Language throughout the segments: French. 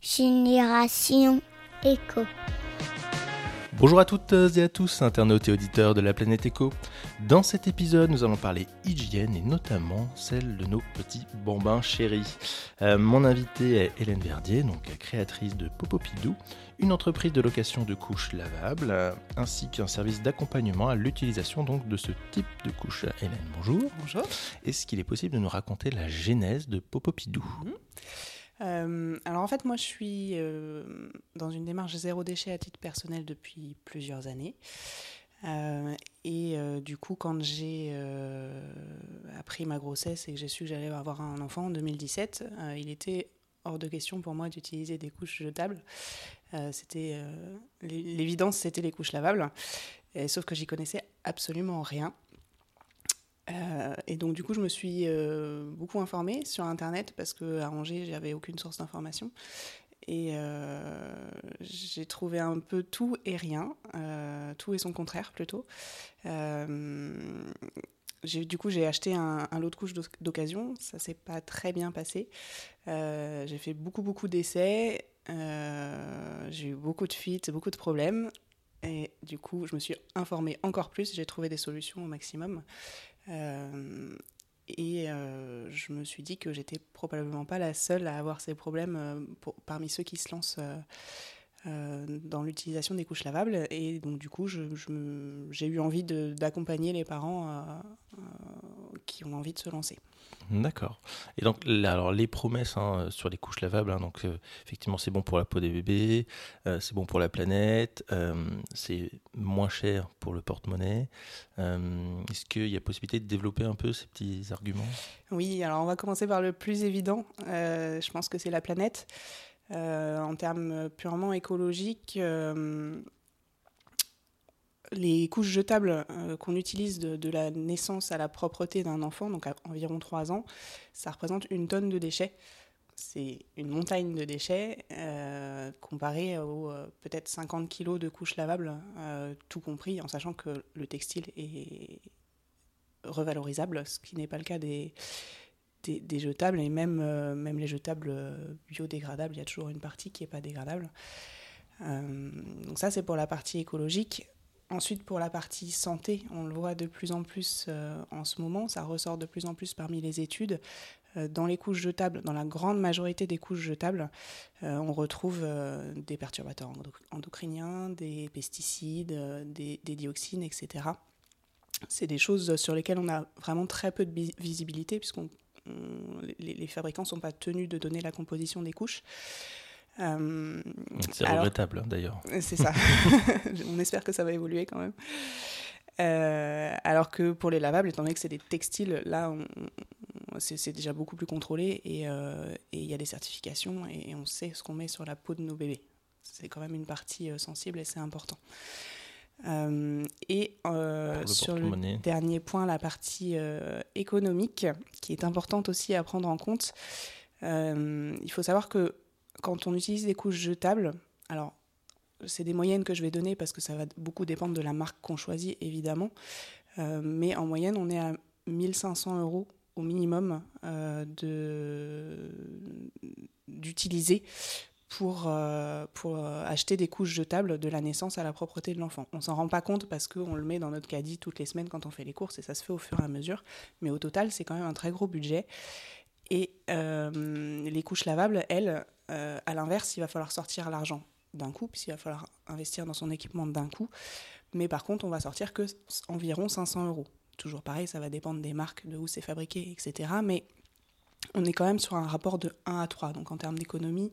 Génération Éco. Bonjour à toutes et à tous, internautes et auditeurs de la planète Éco. Dans cet épisode, nous allons parler hygiène et notamment celle de nos petits bambins chéris. Euh, mon invité est Hélène Verdier, donc créatrice de Popopidou, une entreprise de location de couches lavables, euh, ainsi qu'un service d'accompagnement à l'utilisation donc de ce type de couches. Hélène, bonjour. Bonjour. Est-ce qu'il est possible de nous raconter la genèse de Popopidou Mhm. Euh, alors en fait, moi je suis euh, dans une démarche zéro déchet à titre personnel depuis plusieurs années. Euh, et du coup, quand j'ai appris ma grossesse et que j'ai su que j'allais avoir un enfant en 2017, euh, il était hors de question pour moi d'utiliser des couches jetables. C'était l'é- l'évidence, c'était les couches lavables. Sauf que j'y connaissais absolument rien. Euh, et donc du coup, je me suis euh, beaucoup informée sur Internet parce que à Angers, j'avais aucune source d'information. Et euh, j'ai trouvé un peu tout et rien, tout et son contraire plutôt. Du coup, j'ai acheté un, un lot de couches d'oc- d'occasion. Ça s'est pas très bien passé. J'ai fait beaucoup, beaucoup d'essais. J'ai eu beaucoup de fuites, beaucoup de problèmes. Et du coup, je me suis informée encore plus. J'ai trouvé des solutions au maximum. Euh, et euh, je me suis dit que j'étais probablement pas la seule à avoir ces problèmes euh, parmi ceux qui se lancent dans l'utilisation des couches lavables. Et donc, du coup, j'ai eu envie d'accompagner les parents qui ont envie de se lancer. D'accord. Et donc, alors les promesses hein, sur les couches lavables, hein, donc euh, effectivement, c'est bon pour la peau des bébés, euh, c'est bon pour la planète, euh, c'est moins cher pour le porte-monnaie. Euh, Est-ce qu'il y a possibilité de développer un peu ces petits arguments? Oui, alors on va commencer par le plus évident. Euh, je pense que c'est la planète. Euh, en termes purement écologiques, euh, les couches jetables euh, qu'on utilise de, la naissance à la propreté d'un enfant, donc à environ 3 ans, ça représente une tonne de déchets. C'est une montagne de déchets euh, comparé aux euh, peut-être 50 kilos de couches lavables, tout compris, en sachant que le textile est revalorisable, ce qui n'est pas le cas des, des, jetables. Et même, même les jetables biodégradables, il y a toujours une partie qui n'est pas dégradable. Donc ça, c'est pour la partie écologique. Ensuite, pour la partie santé, on le voit de plus en plus euh, en ce moment, ça ressort de plus en plus parmi les études. Euh, dans les couches jetables, dans la grande majorité des couches jetables, euh, on retrouve des perturbateurs endo- endocriniens, des pesticides, des, dioxines, etc. C'est des choses sur lesquelles on a vraiment très peu de bi- visibilité, les, les fabricants ne sont pas tenus de donner la composition des couches. Euh, C'est regrettable hein, d'ailleurs. c'est ça. On espère que ça va évoluer quand même. Euh, alors que pour les lavables, étant donné que c'est des textiles, là, c'est déjà beaucoup plus contrôlé et euh, il y a des certifications et, on sait ce qu'on met sur la peau de nos bébés. C'est quand même une partie euh, sensible et c'est important. Euh, et euh, le sur le dernier point, la partie euh, économique, qui est importante aussi à prendre en compte. Euh, il faut savoir que quand on utilise des couches jetables, alors c'est des moyennes que je vais donner parce que ça va beaucoup dépendre de la marque qu'on choisit, évidemment. Euh, mais en moyenne, on est à 1500 euros au minimum euh, de- d'utiliser pour, euh, pour acheter des couches jetables de la naissance à la propreté de l'enfant. On s'en rend pas compte parce qu'on le met dans notre caddie toutes les semaines quand on fait les courses et ça se fait au fur et à mesure. Mais au total, c'est quand même un très gros budget. Et les couches lavables, elles, euh, à l'inverse, il va falloir sortir l'argent d'un coup, puisqu'il va falloir investir dans son équipement d'un coup. Mais par contre, on va sortir que environ 500 euros. Toujours pareil, ça va dépendre des marques, de où c'est fabriqué, etc. Mais on est quand même sur un rapport de 1 à 3. Donc en termes d'économie,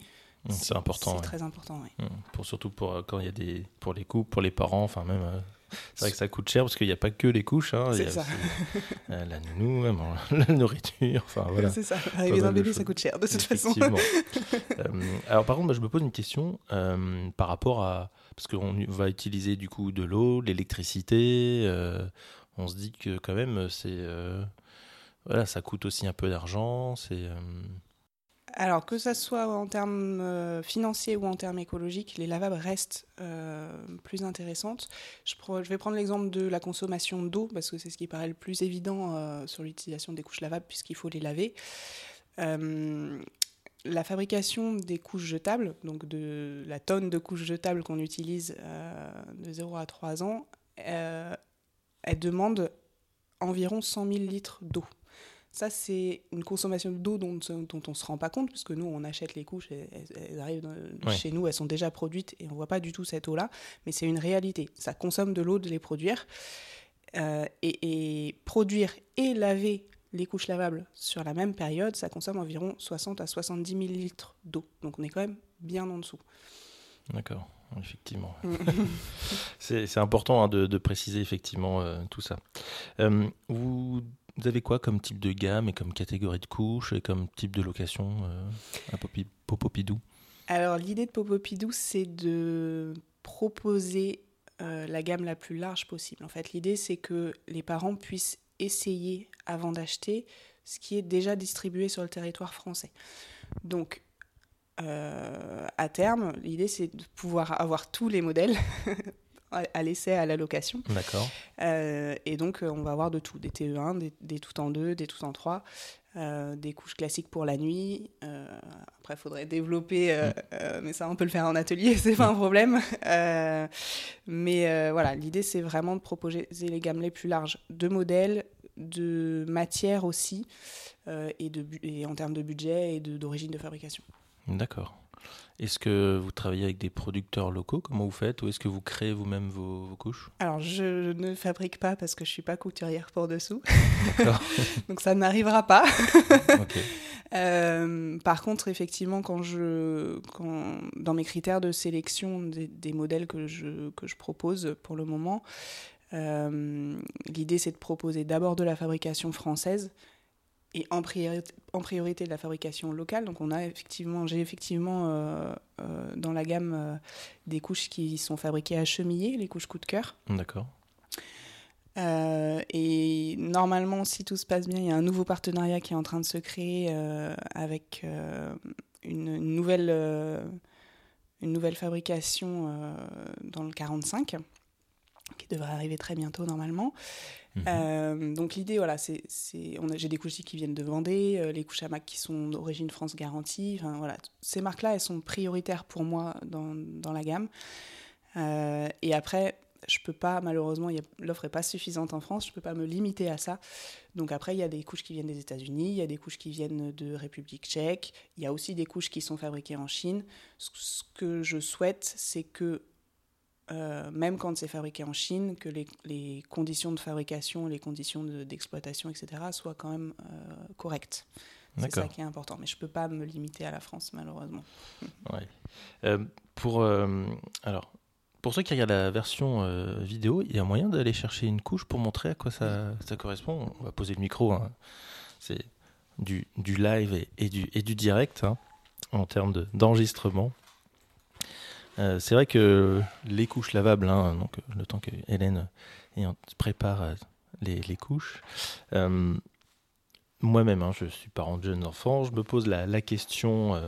Hum, C'est important. C'est ouais. très important, oui. Hum, Pour, surtout pour, euh, quand il y a des, pour les couples, pour les parents, enfin même. euh, c'est vrai que ça coûte cher parce qu'il n'y a pas que les couches. Hein, il y C'est a ça. aussi, euh, la nounou, la nourriture, enfin voilà. C'est ça. Arriver mal un de bébé, ça coûte cher, de toute façon. Euh, alors par contre, moi, je me pose une question euh, par rapport à parce qu'on va utiliser du coup de l'eau, de l'électricité. euh, on se dit que quand même c'est voilà, ça coûte aussi un peu d'argent. C'est Alors, que ça soit en termes euh, financiers ou en termes écologiques, les lavables restent euh, plus intéressantes. Je, vais prendre l'exemple de la consommation d'eau, parce que c'est ce qui paraît le plus évident euh, sur l'utilisation des couches lavables, puisqu'il faut les laver. La fabrication des couches jetables, donc de la tonne de couches jetables qu'on utilise de 0 à 3 ans, elle demande environ 100 000 litres d'eau. Ça, c'est une consommation d'eau dont, dont on ne se rend pas compte, puisque nous, on achète les couches, elles, arrivent chez nous, elles sont déjà produites et on ne voit pas du tout cette eau-là, mais c'est une réalité. Ça consomme de l'eau de les produire. Euh, et, produire et laver les couches lavables sur la même période, ça consomme environ 60 à 70 000 litres d'eau. Donc on est quand même bien en dessous. D'accord, effectivement. c'est important hein, de, préciser effectivement euh, tout ça. Euh, vous vous avez quoi comme type de gamme et comme catégorie de couches et comme type de location euh, à Popopidou? Alors l'idée de Popopidou, c'est de proposer euh, la gamme la plus large possible. En fait, l'idée, c'est que les parents puissent essayer avant d'acheter ce qui est déjà distribué sur le territoire français. Donc, euh, à terme, l'idée, c'est de pouvoir avoir tous les modèles à l'essai, à la location. D'accord. Euh, et donc, euh, on va avoir de tout, des TE1, des, tout en deux, des tout en trois, euh, des couches classiques pour la nuit. après, il faudrait développer, mm. mais ça, on peut le faire en atelier, c'est pas un mm. problème. mais voilà, l'idée, c'est vraiment de proposer les gammes les plus larges de modèles, de matières aussi, et, de, et en termes de budget et d'origine de fabrication. D'accord. Est-ce que vous travaillez avec des producteurs locaux? Comment vous faites? Ou est-ce que vous créez vous-même vos, couches? Alors, je ne fabrique pas parce que je ne suis pas couturière pour dessous. Donc, ça n'arrivera pas. Euh, par contre, effectivement, quand je, quand, dans mes critères de sélection des, modèles que je, que je propose pour le moment, euh, l'idée c'est de proposer d'abord de la fabrication française et en priorité, en priorité de la fabrication locale. Donc on a effectivement, j'ai effectivement euh, euh, dans la gamme euh, des couches qui sont fabriquées à Chemillé, les couches coup de cœur. D'accord. et normalement, si tout se passe bien, il y a un nouveau partenariat qui est en train de se créer avec une, nouvelle, une nouvelle fabrication dans le 45 qui devrait arriver très bientôt normalement. Mhm. Euh, donc l'idée, voilà, c'est, j'ai des couches qui viennent de Vendée, euh, les couches à Mac qui sont d'origine France garantie. Enfin, voilà, ces marques-là, elles sont prioritaires pour moi dans, dans la gamme. Euh, et après, je peux pas, malheureusement, l'offre n'est pas suffisante en France, je peux pas me limiter à ça. Donc après, il y a des couches qui viennent des États-Unis, il y a des couches qui viennent de République tchèque, il y a aussi des couches qui sont fabriquées en Chine. Ce que je souhaite, c'est que euh, même quand c'est fabriqué en Chine, que les, conditions de fabrication, les conditions d'exploitation, etc., soient quand même euh, correctes. C'est ça qui est important. Mais je ne peux pas me limiter à la France, malheureusement. Ouais. Euh, pour, alors, pour ceux qui regardent la version vidéo, il y a moyen d'aller chercher une couche pour montrer à quoi ça, ça correspond? On va poser le micro. Hein. C'est du, du, live et, du, et du direct hein, en termes d'enregistrement. Euh, c'est vrai que les couches lavables, hein, donc le temps que Hélène prépare euh, les, couches, euh, moi-même, hein, je suis parent de jeunes enfants, je me pose la, question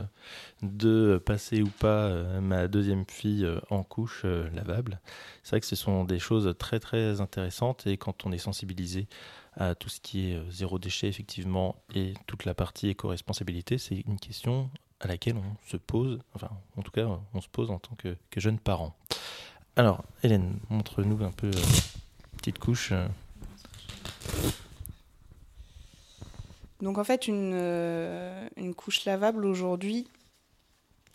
de passer ou pas ma deuxième fille en couche lavable. C'est vrai que ce sont des choses très très intéressantes et quand on est sensibilisé à tout ce qui est zéro déchet effectivement et toute la partie éco-responsabilité, c'est une question à laquelle on se pose, enfin en tout cas on se pose en tant que, jeune parent. Alors Hélène, montre-nous un peu euh, petite couche. Euh. Donc en fait une, euh, une couche lavable aujourd'hui,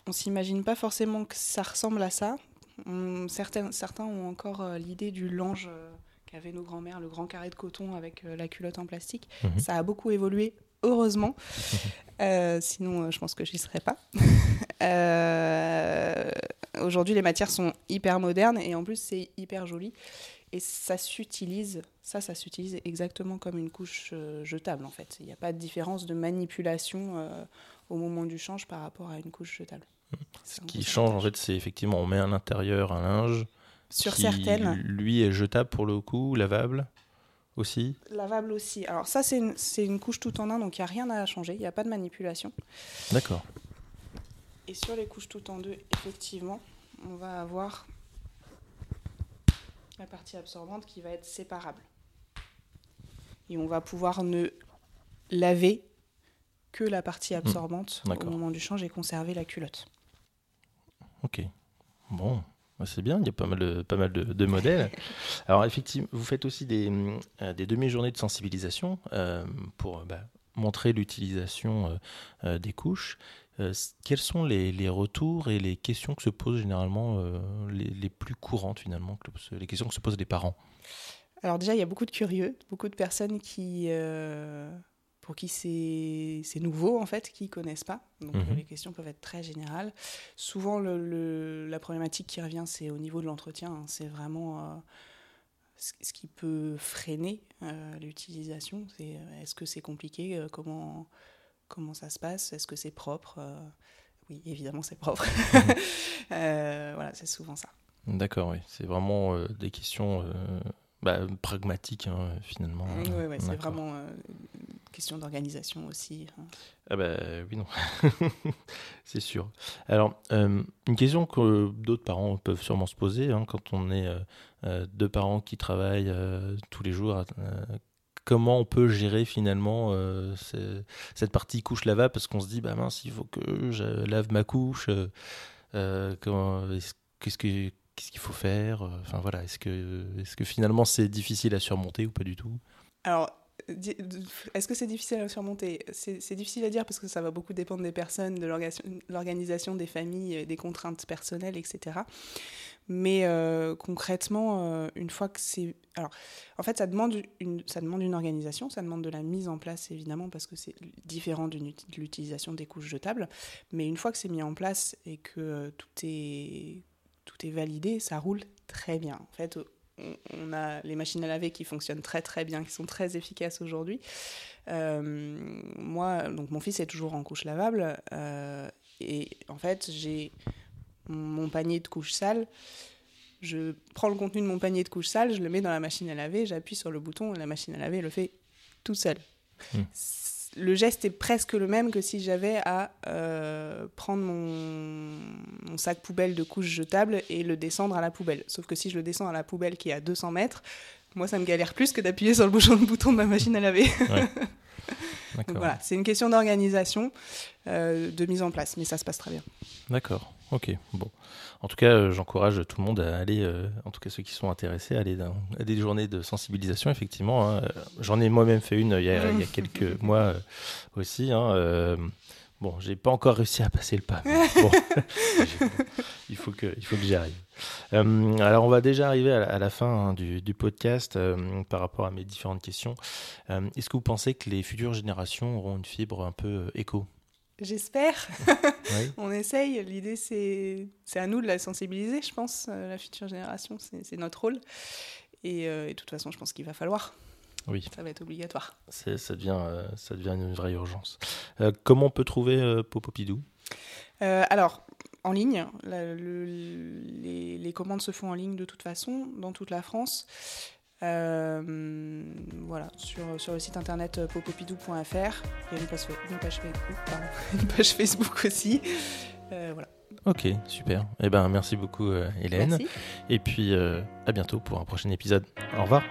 on s'imagine pas forcément que ça ressemble à ça. certains, certains ont encore l'idée du lange qu'avaient nos grands-mères, le grand carré de coton avec la culotte en plastique. Mhm. Ça a beaucoup évolué heureusement. Euh, sinon, euh, je pense que j'y serais pas. Euh, aujourd'hui, les matières sont hyper modernes et en plus, c'est hyper joli. Et ça s'utilise, ça, ça s'utilise exactement comme une couche jetable en fait. Il n'y a pas de différence de manipulation au moment du change par rapport à une couche jetable. Ce qui change en fait, c'est effectivement on met à l'intérieur un linge. Sur qui, certaines. Lui est jetable pour le coup, lavable aussi Lavable aussi. Alors ça, c'est une, une, couche tout en un, donc il n'y a rien à changer, il n'y a pas de manipulation. D'accord. Et sur les couches tout en deux, effectivement, on va avoir la partie absorbante qui va être séparable. Et on va pouvoir ne laver que la partie absorbante au moment du change et conserver la culotte. Ok. Bon, c'est bien, il y a pas mal de, pas mal de, modèles. Alors effectivement, vous faites aussi des, euh, des demi-journées de sensibilisation euh, pour bah, montrer l'utilisation euh, des couches. quels sont les, les, retours et les questions que se posent généralement les, les, plus courantes finalement, les questions que se posent les parents? Alors déjà, il y a beaucoup de curieux, beaucoup de personnes qui pour qui c'est nouveau, en fait, qui ne connaissent pas. Donc mhm. les questions peuvent être très générales. Souvent, le, la problématique qui revient, c'est au niveau de l'entretien. Hein. C'est vraiment euh, ce qui peut freiner euh, l'utilisation. C'est euh, est-ce que c'est compliqué comment, comment ça se passe? Est-ce que c'est propre Oui, évidemment, c'est propre. voilà, c'est souvent ça. D'accord, oui. C'est vraiment des questions bah, pragmatiques, hein, finalement. Oui, c'est vraiment question d'organisation aussi. Hein. Ah bah oui, non, c'est sûr. Alors, euh, une question que d'autres parents peuvent sûrement se poser hein, quand on est euh, euh, deux parents qui travaillent tous les jours. comment on peut gérer finalement cette partie couche lavable parce qu'on se dit bah mince il faut que je lave ma couche qu'est-ce que qu'est-ce qu'il faut faire enfin voilà est-ce que finalement c'est difficile à surmonter ou pas du tout? Alors est-ce que c'est difficile à surmonter? C'est difficile à dire parce que ça va beaucoup dépendre des personnes, de l'organisation des familles, euh, des contraintes personnelles, etc. Mais euh, concrètement, euh, une fois que c'est... Alors, en fait, ça demande, une, ça demande une organisation, ça demande de la mise en place, évidemment, parce que c'est différent de l'utilisation des couches jetables. Mais une fois que c'est mis en place et que tout, est, tout est validé, ça roule très bien. En fait, on a les machines à laver qui fonctionnent très très bien, qui sont très efficaces aujourd'hui. Euh, moi, donc mon fils est toujours en couche lavable euh, et en fait j'ai mon panier de couches sales. Je prends le contenu de mon panier de couches sales, je le mets dans la machine à laver, j'appuie sur le bouton et la machine à laver le fait tout seul. Hmm le geste est presque le même que si j'avais à euh, prendre mon, sac poubelle de couches jetables et le descendre à la poubelle. Sauf que si je le descends à la poubelle qui est à 200 mètres, moi ça me galère plus que d'appuyer sur le bouton, le bouton de ma machine à laver. voilà, c'est une question d'organisation, euh, de mise en place, mais ça se passe très bien. D'accord, ok, bon. En tout cas, euh, j'encourage tout le monde à aller, euh, en tout cas ceux qui sont intéressés, à aller à des journées de sensibilisation, effectivement. Hein. J'en ai moi-même fait une il y a, quelques mois aussi. Hein. Bon, j'ai pas encore réussi à passer le pas. Bon, il faut que, il faut que j'y arrive. alors, on va déjà arriver à la, fin hein, du, podcast par rapport à mes différentes questions. Est-ce que vous pensez que les futures générations auront une fibre un peu éco? J'espère. on essaye. L'idée, c'est à nous de la sensibiliser, je pense, euh, la future génération. C'est notre rôle. Euh, et, de toute façon, je pense qu'il va falloir. Oui. Ça va être obligatoire. Ça devient, euh, ça devient une vraie urgence. comment on peut trouver Popopidou? Alors, en ligne. les, les, commandes se font en ligne de toute façon, dans toute la France. Euh, voilà, sur, sur le site internet euh, popopidou.fr. Il y a une page, une page, Facebook, une page Facebook aussi. Euh, voilà. Ok, super. Eh ben, merci beaucoup, Hélène. Et puis, à bientôt pour un prochain épisode. Au revoir.